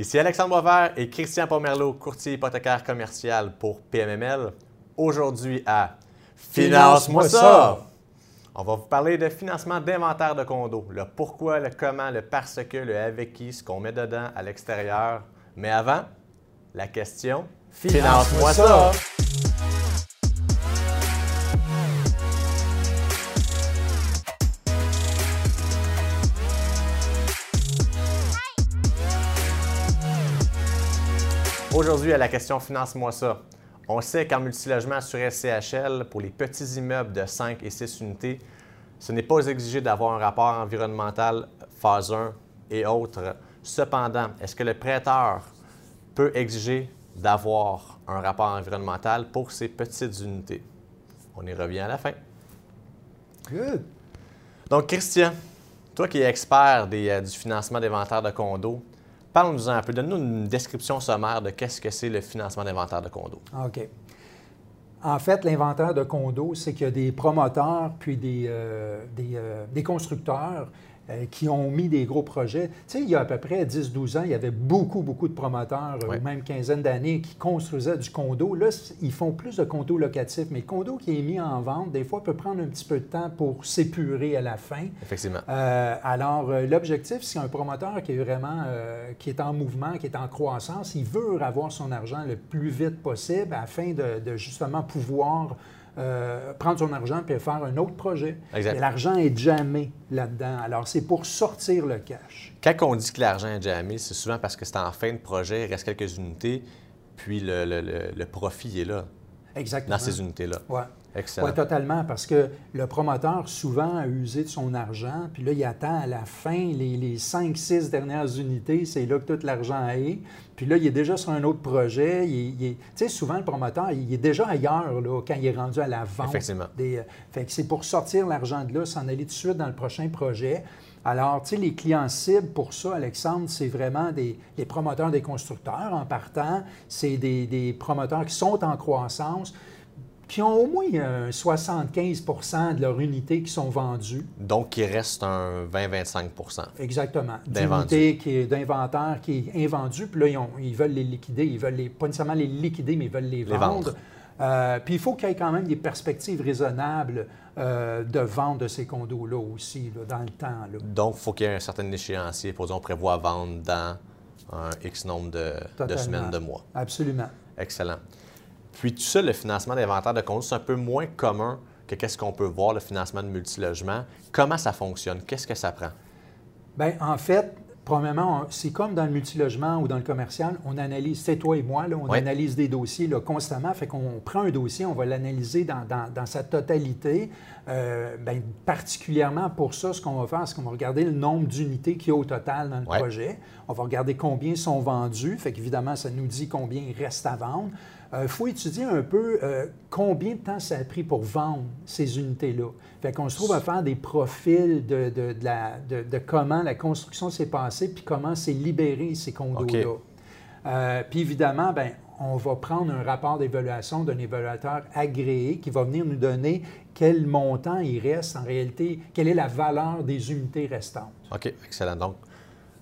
Ici Alexandre Boisvert et Christian Pomerleau, courtier hypothécaire commercial pour PMML. Aujourd'hui à Finance-moi ça! On va vous parler de financement d'inventaire de condos, le pourquoi, le comment, le parce que, le avec qui, ce qu'on met dedans à l'extérieur. Mais avant, la question Finance-moi ça! Aujourd'hui, à la question Finance-moi ça. On sait qu'en multilogement sur SCHL, pour les petits immeubles de 5 et 6 unités, ce n'est pas exigé d'avoir un rapport environnemental phase 1 et autres. Cependant, est-ce que le prêteur peut exiger d'avoir un rapport environnemental pour ces petites unités? On y revient à la fin. Good. Donc, Christian, toi qui es expert des, euh, du financement d'inventaire de condos, Parle-nous un peu, donne-nous une description sommaire de qu'est-ce que c'est le financement d'inventaire de condos. OK. En fait, l'inventaire de condos, c'est qu'il y a des promoteurs puis des, euh, euh, des constructeurs euh, qui ont mis des gros projets. Tu sais, il y a à peu près 10-12 ans, il y avait beaucoup, beaucoup de promoteurs, euh, Oui. ou même quinzaine d'années, qui construisaient du condo. Là, ils font plus de condos locatifs, mais le condo qui est mis en vente, des fois, peut prendre un petit peu de temps pour s'épurer à la fin. Effectivement. Euh, alors, l'objectif, c'est un promoteur qui est vraiment euh, qui est en mouvement, qui est en croissance. Il veut avoir son argent le plus vite possible afin de, de justement pouvoir euh, prendre son argent et faire un autre projet. Exact. Et l'argent est jamais là-dedans. Alors, c'est pour sortir le cash. Quand on dit que l'argent est jamais, c'est souvent parce que c'est en fin de projet, il reste quelques unités, puis le, le- le- le profit est là, Exactement. dans ces unités-là. Ouais. Excellent. Oui, totalement, parce que le promoteur, souvent, a usé de son argent, puis là, il attend à la fin, les, les 5-6 dernières unités, c'est là que tout l'argent est. Puis là, il est déjà sur un autre projet. il il Tu sais, souvent, le promoteur, il est déjà ailleurs là, quand il est rendu à la vente. Effectivement. Des, euh, fait que c'est pour sortir l'argent de là, s'en aller tout de suite dans le prochain projet. Alors, tu sais, les clients cibles pour ça, Alexandre, c'est vraiment des, les promoteurs des constructeurs en partant. C'est des, des promoteurs qui sont en croissance, qui ont au moins euh, 75% de leurs unités qui sont vendues. Donc, il reste un 20-25% Exactement. D'unités d'inventaire qui est invendu. Puis là, ils, ont- ils veulent les liquider. Ils veulent les, pas nécessairement les liquider, mais ils veulent les, Les vendre. vendre. Euh, puis il faut qu'il y ait quand même des perspectives raisonnables euh, de vente de ces condos-là aussi, là, dans le temps. là. Donc, il faut qu'il y ait un certain échéancier. Pour dire, on prévoit vendre dans un X nombre de, de semaines, de mois. Absolument. Excellent. Puis tout ça, le financement d'inventaire de condos, c'est un peu moins commun que qu'est-ce qu'on peut voir, le financement de multilogement. Comment ça fonctionne? Qu'est-ce que ça prend? Bien, en fait, premièrement, c'est comme dans le multilogement ou dans le commercial, on analyse, c'est toi et moi, là, on Oui. analyse des dossiers là, constamment. Fait qu'on prend un dossier, on va l'analyser dans, dans- dans sa totalité. Euh, ben, particulièrement pour ça, ce qu'on va faire, c'est qu'on va regarder le nombre d'unités qu'il y a au total dans le projet. On va regarder combien sont vendus. Fait qu'évidemment, ça nous dit combien il reste à vendre. Il faut étudier un peu euh, combien de temps ça a pris pour vendre ces unités-là. Fait qu'on se trouve à faire des profils de, de- de la- de- de comment la construction s'est passée puis comment s'est libéré ces condos-là. Euh, puis évidemment, ben, on va prendre un rapport d'évaluation d'un évaluateur agréé qui va venir nous donner quel montant il reste en réalité, quelle est la valeur des unités restantes. OK, excellent. Donc,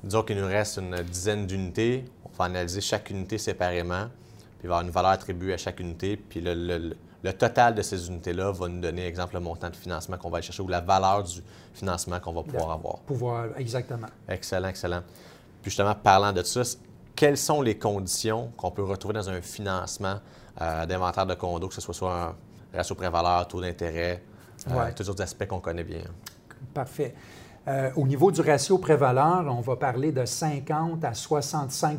disons qu'il nous reste une dizaine d'unités. On va analyser chaque unité séparément, puis il va y avoir une valeur attribuée à chaque unité, puis le, le- le total de ces unités-là va nous donner, exemple, le montant de financement qu'on va aller chercher ou la valeur du financement qu'on va pouvoir avoir. Pouvoir, exactement. Excellent, excellent. Puis justement, parlant de ça, quelles sont les conditions qu'on peut retrouver dans un financement euh, d'inventaire de condo, que ce soit soit un ratio pré-valeur, taux d'intérêt, euh, Ouais. tous les autres aspects qu'on connaît bien? Parfait. Euh, au niveau du ratio pré-valeur, on va parler de 50 à 65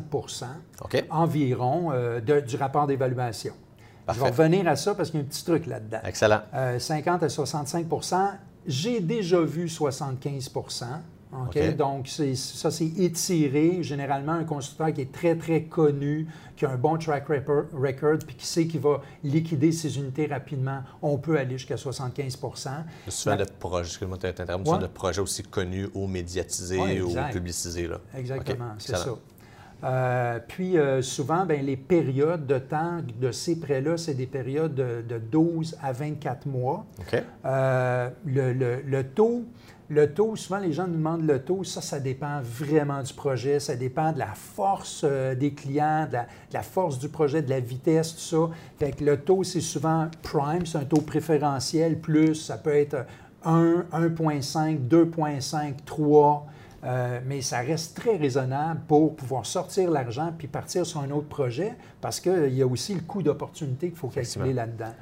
OK? environ euh, de- du rapport d'évaluation. Je vais revenir à ça parce qu'il y a un petit truc là-dedans. Excellent. Euh, 50 à 65% J'ai déjà vu 75 OK? OK. Donc, c'est- ça, c'est étiré. Généralement, un constructeur qui est très, très connu, qui a un bon track record, puis qui sait qu'il va liquider ses unités rapidement, on peut aller jusqu'à 75% Souvent de projets, excuse-moi de t'interrompre, souvent Ouais. de projets aussi connus ou médiatisés Ouais, ou exact. publicisés. Là. Exactement, c'est ça. Euh, puis euh, souvent, ben, les périodes de temps de ces prêts-là, c'est des périodes de, de 12 à 24 mois. Euh, le, le- le taux Le taux, souvent les gens nous demandent le taux, ça, ça dépend vraiment du projet, ça dépend de la force euh, des clients, de la, force du projet, de la vitesse, tout ça. Fait que le taux, c'est souvent prime, c'est un taux préférentiel, plus ça peut être 1, 1,5, 2,5, 3. mais ça reste très raisonnable pour pouvoir sortir l'argent puis partir sur un autre projet parce qu'il y a aussi le coût d'opportunité qu'il faut calculer là-dedans.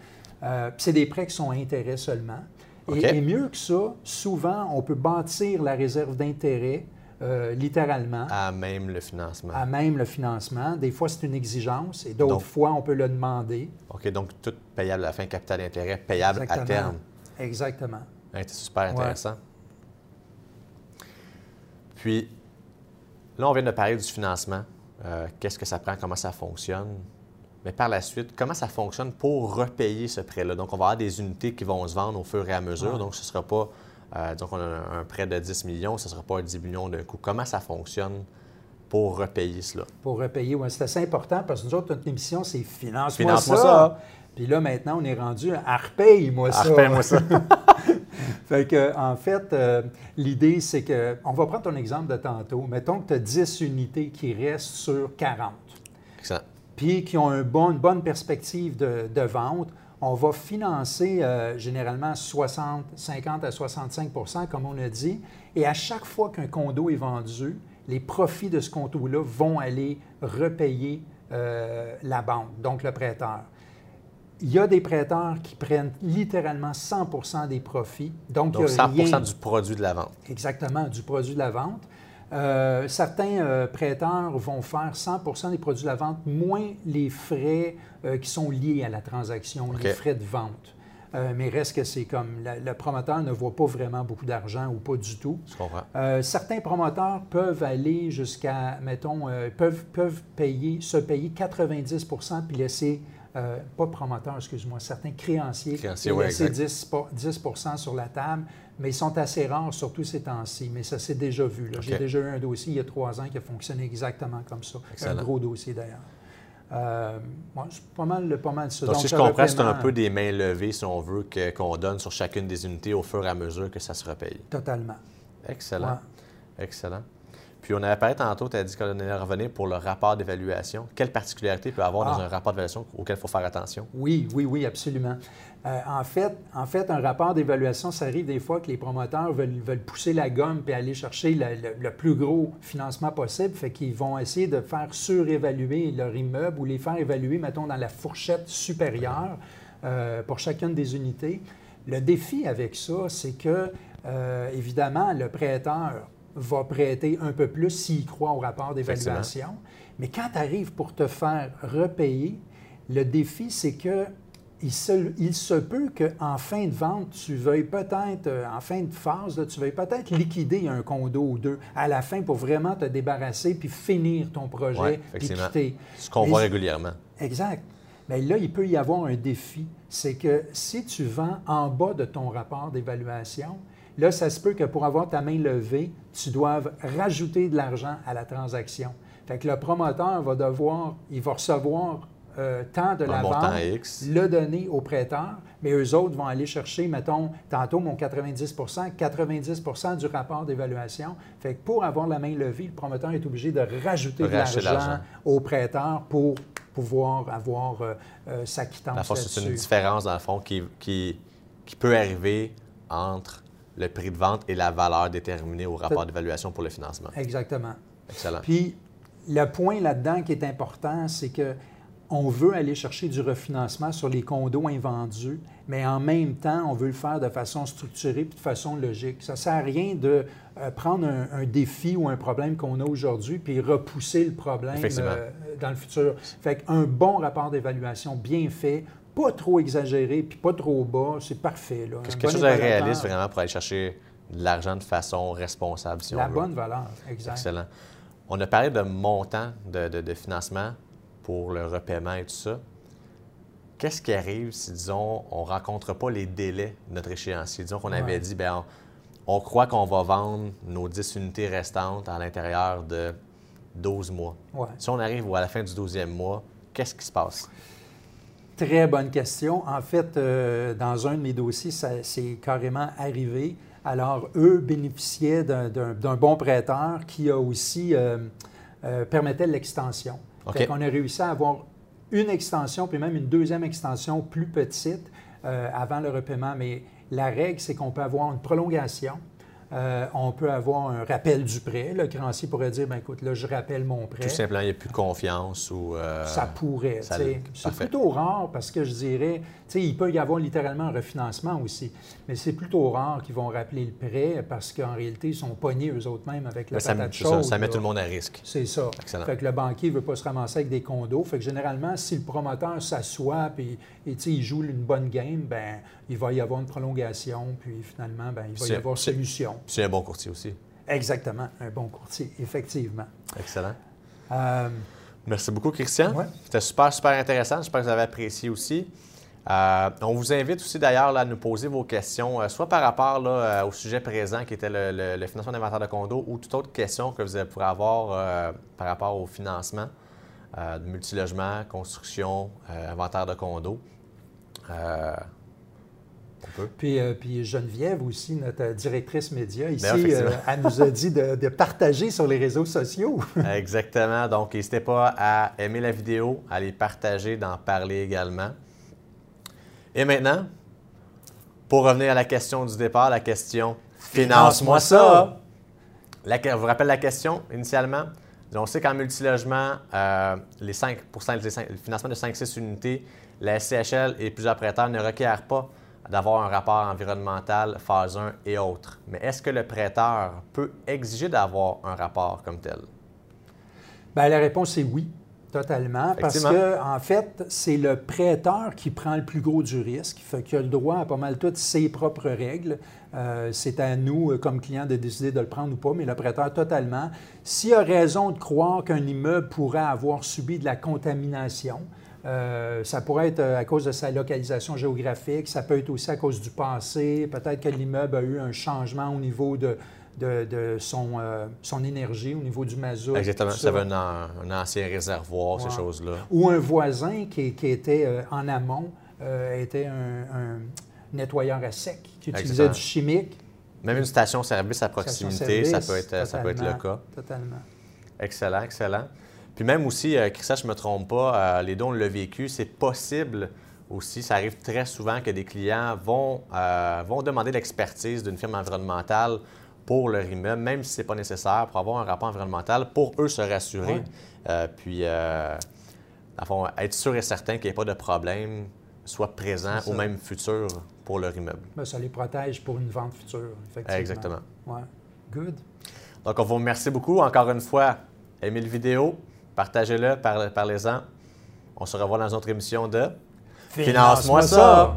Euh, c'est des prêts qui sont à intérêt seulement. Et, mieux que ça, souvent, on peut bâtir la réserve d'intérêt euh, littéralement. À même le financement. À même le financement. Des fois, c'est une exigence et d'autres fois, on peut le demander. OK, donc tout payable à la fin, capital d'intérêt, payable à terme. Exactement. c'est super intéressant. Puis, là, on vient de parler du financement. Euh, qu'est-ce que ça prend, comment ça fonctionne? Mais par la suite, comment ça fonctionne pour repayer ce prêt-là? Donc, on va avoir des unités qui vont se vendre au fur et à mesure. Donc, ce ne sera pas, euh, donc on a un prêt de 10 millions, ce ne sera pas 10 millions d'un coup. Comment ça fonctionne pour repayer cela? Pour repayer, oui, c'est assez important parce que nous autres, notre émission, c'est finance-moi ça. Puis là, maintenant, on est rendu à repaye-moi ça. Repaye-moi ça. fait que, en fait, euh, l'idée, c'est que, on va prendre ton exemple de tantôt. Mettons que tu as 10 unités qui restent sur 40. Excellent puis qui ont une bonne perspective de, vente, on va financer euh, généralement 60, 50 à 65 comme on a dit. Et à chaque fois qu'un condo est vendu, les profits de ce condo-là vont aller repayer euh, la banque, donc le prêteur. Il y a des prêteurs qui prennent littéralement 100 des profits. Donc, donc 100 du produit de la vente. Exactement, du produit de la vente. Euh, certains euh, prêteurs vont faire 100% des produits de la vente, moins les frais euh, qui sont liés à la transaction, les frais de vente. mais reste que c'est comme le promoteur ne voit pas vraiment beaucoup d'argent ou pas du tout. certains promoteurs peuvent aller jusqu'à, mettons, peuvent, peuvent payer, se payer 90% puis laisser euh, pas promoteur, excuse-moi, certains créanciers, créanciers ont laissé 10, 10 sur la table, mais ils sont assez rares, surtout ces temps-ci. Mais ça s'est déjà vu. J'ai déjà eu un dossier il y a trois ans qui a fonctionné exactement comme ça. Un gros dossier d'ailleurs. Euh, c'est pas mal, pas mal ça. Donc, si je comprends, c'est un peu des mains levées, si on veut, qu'on donne sur chacune des unités au fur et à mesure que ça se repaye. Totalement. Excellent. Excellent. Puis on avait parlé tantôt, tu as dit qu'on allait revenir pour le rapport d'évaluation. Quelle particularité peut avoir dans ah. un rapport d'évaluation auquel il faut faire attention? Oui, oui, oui, absolument. Euh, en, fait, en fait, un rapport d'évaluation, ça arrive des fois que les promoteurs veulent, veulent pousser la gomme et aller chercher le, plus gros financement possible. Fait qu'ils vont essayer de faire surévaluer leur immeuble ou les faire évaluer, mettons, dans la fourchette supérieure euh, pour chacune des unités. Le défi avec ça, c'est que, euh, évidemment, le prêteur va prêter un peu plus s'il croit au rapport d'évaluation. Mais quand tu arrives pour te faire repayer, le défi, c'est que il se, il se peut qu'en fin de vente, tu veuilles peut-être, euh, en fin de phase, tu veuilles peut-être liquider un condo ou deux à la fin pour vraiment te débarrasser puis finir ton projet puis quitter. Ce qu'on voit régulièrement. Exact. Mais là, il peut y avoir un défi. C'est que si tu vends en bas de ton rapport d'évaluation, Là, ça se peut que pour avoir ta main levée, tu doives rajouter de l'argent à la transaction. Fait que le promoteur va devoir, il va recevoir euh, tant de la vente, le donner au prêteur, mais eux autres vont aller chercher, mettons, tantôt mon 90% 90% du rapport d'évaluation. Fait que pour avoir la main levée, le promoteur est obligé de rajouter de l'argent au prêteur pour pouvoir avoir euh, euh, sa quittance. C'est une différence, dans le fond, qui, qui, qui peut arriver entre le prix de vente et la valeur déterminée au rapport d'évaluation pour le financement. Exactement. Excellent. Puis, le point là-dedans qui est important, c'est que on veut aller chercher du refinancement sur les condos invendus, mais en même temps, on veut le faire de façon structurée et de façon logique. Ça ne sert à rien de euh, prendre un, défi ou un problème qu'on a aujourd'hui puis repousser le problème euh, dans le futur. Fait qu'un bon rapport d'évaluation bien fait pas trop exagéré puis pas trop bas, c'est parfait. Qu'est-ce quelque chose de réaliste vraiment pour aller chercher de l'argent de façon responsable, si La on veut? bonne valeur, exact. Excellent. On a parlé de montant de, financement pour le repaiement et tout ça. Qu'est-ce qui arrive si, disons, on ne rencontre pas les délais de notre échéancier? Disons qu'on avait dit, bien, on, croit qu'on va vendre nos 10 unités restantes à l'intérieur de 12 mois. Si on arrive à la fin du 12e mois, qu'est-ce qui se passe? Très bonne question. En fait, euh, dans un de mes dossiers, ça c'est carrément arrivé. Alors, eux bénéficiaient d'un bon prêteur qui a aussi euh, euh, permettait l'extension. On a réussi à avoir une extension, puis même une deuxième extension plus petite euh, avant le repaiement. Mais la règle, c'est qu'on peut avoir une prolongation euh, on peut avoir un rappel du prêt. Le créancier pourrait dire, ben écoute, là, je rappelle mon prêt. Tout simplement, il n'y a plus confiance ou... Euh, ça pourrait. C'est plutôt rare parce que je dirais, il peut y avoir littéralement un refinancement aussi, mais c'est plutôt rare qu'ils vont rappeler le prêt parce qu'en réalité, ils sont pognés eux autres mêmes avec la patate chaude. Ça, met tout le monde à risque. C'est ça. Excellent. Fait que le banquier ne veut pas se ramasser avec des condos. Fait que généralement, si le promoteur s'assoit et, et il joue une bonne game, ben il va y avoir une prolongation, puis finalement, ben, il va y avoir solution. C'est un bon courtier aussi. Exactement, un bon courtier, effectivement. Excellent. Euh, Merci beaucoup, Christian. C'était super, super intéressant. J'espère que vous avez apprécié aussi. Euh, on vous invite aussi d'ailleurs à nous poser vos questions, euh, soit par rapport au sujet présent qui était le, financement d'inventaire de condo ou toute autre question que vous pourrez avoir par rapport au financement de multilogement, construction, inventaire de condo. Puis, euh, puis, Geneviève aussi, notre directrice média ici, euh, elle nous a dit de, partager sur les réseaux sociaux. Exactement. Donc, n'hésitez pas à aimer la vidéo, à les partager, d'en parler également. Et maintenant, pour revenir à la question du départ, la question Finance-moi ça. je vous rappelle la question initialement? On sait qu'en multilogement, euh, les 5 le financement de 5-6 unités, la SCHL et plusieurs prêteurs ne requièrent pas d'avoir un rapport environnemental phase 1 et autres. Mais est-ce que le prêteur peut exiger d'avoir un rapport comme tel? Bien, la réponse est oui, totalement. Parce que, en fait, c'est le prêteur qui prend le plus gros du risque, fait qu'il a le droit à pas mal toutes ses propres règles. Euh, c'est à nous, euh, comme clients, de décider de le prendre ou pas, mais le prêteur totalement. S'il a raison de croire qu'un immeuble pourrait avoir subi de la contamination, euh, ça pourrait être euh, à cause de sa localisation géographique, ça peut être aussi à cause du passé, peut-être que l'immeuble a eu un changement au niveau de, de, son, euh, son, énergie, au niveau du mazout. Exactement, ça avait un, ancien réservoir, ces choses-là. Ou un voisin qui, qui était en amont, était un, nettoyeur à sec, qui utilisait du chimique. Même une station-service à proximité, ça, peut être, ça peut être le cas. Totalement. Excellent, excellent. Puis même aussi, euh, Christian, je ne me trompe pas, euh, les dons, on l'a vécu, c'est possible aussi, ça arrive très souvent que des clients vont, euh, vont demander l'expertise d'une firme environnementale pour leur immeuble, même si ce n'est pas nécessaire, pour avoir un rapport environnemental, pour eux se rassurer. puis, fond, être sûr et certain qu'il n'y ait pas de problème, soit présent ou même futur pour leur immeuble. Bien, ça les protège pour une vente future, effectivement. Exactement. Ouais. Good. Donc, on vous remercie beaucoup. Encore une fois, aimez le vidéo, Partagez-le, parlez-en. On se revoit dans une autre émission de Finance-moi ça.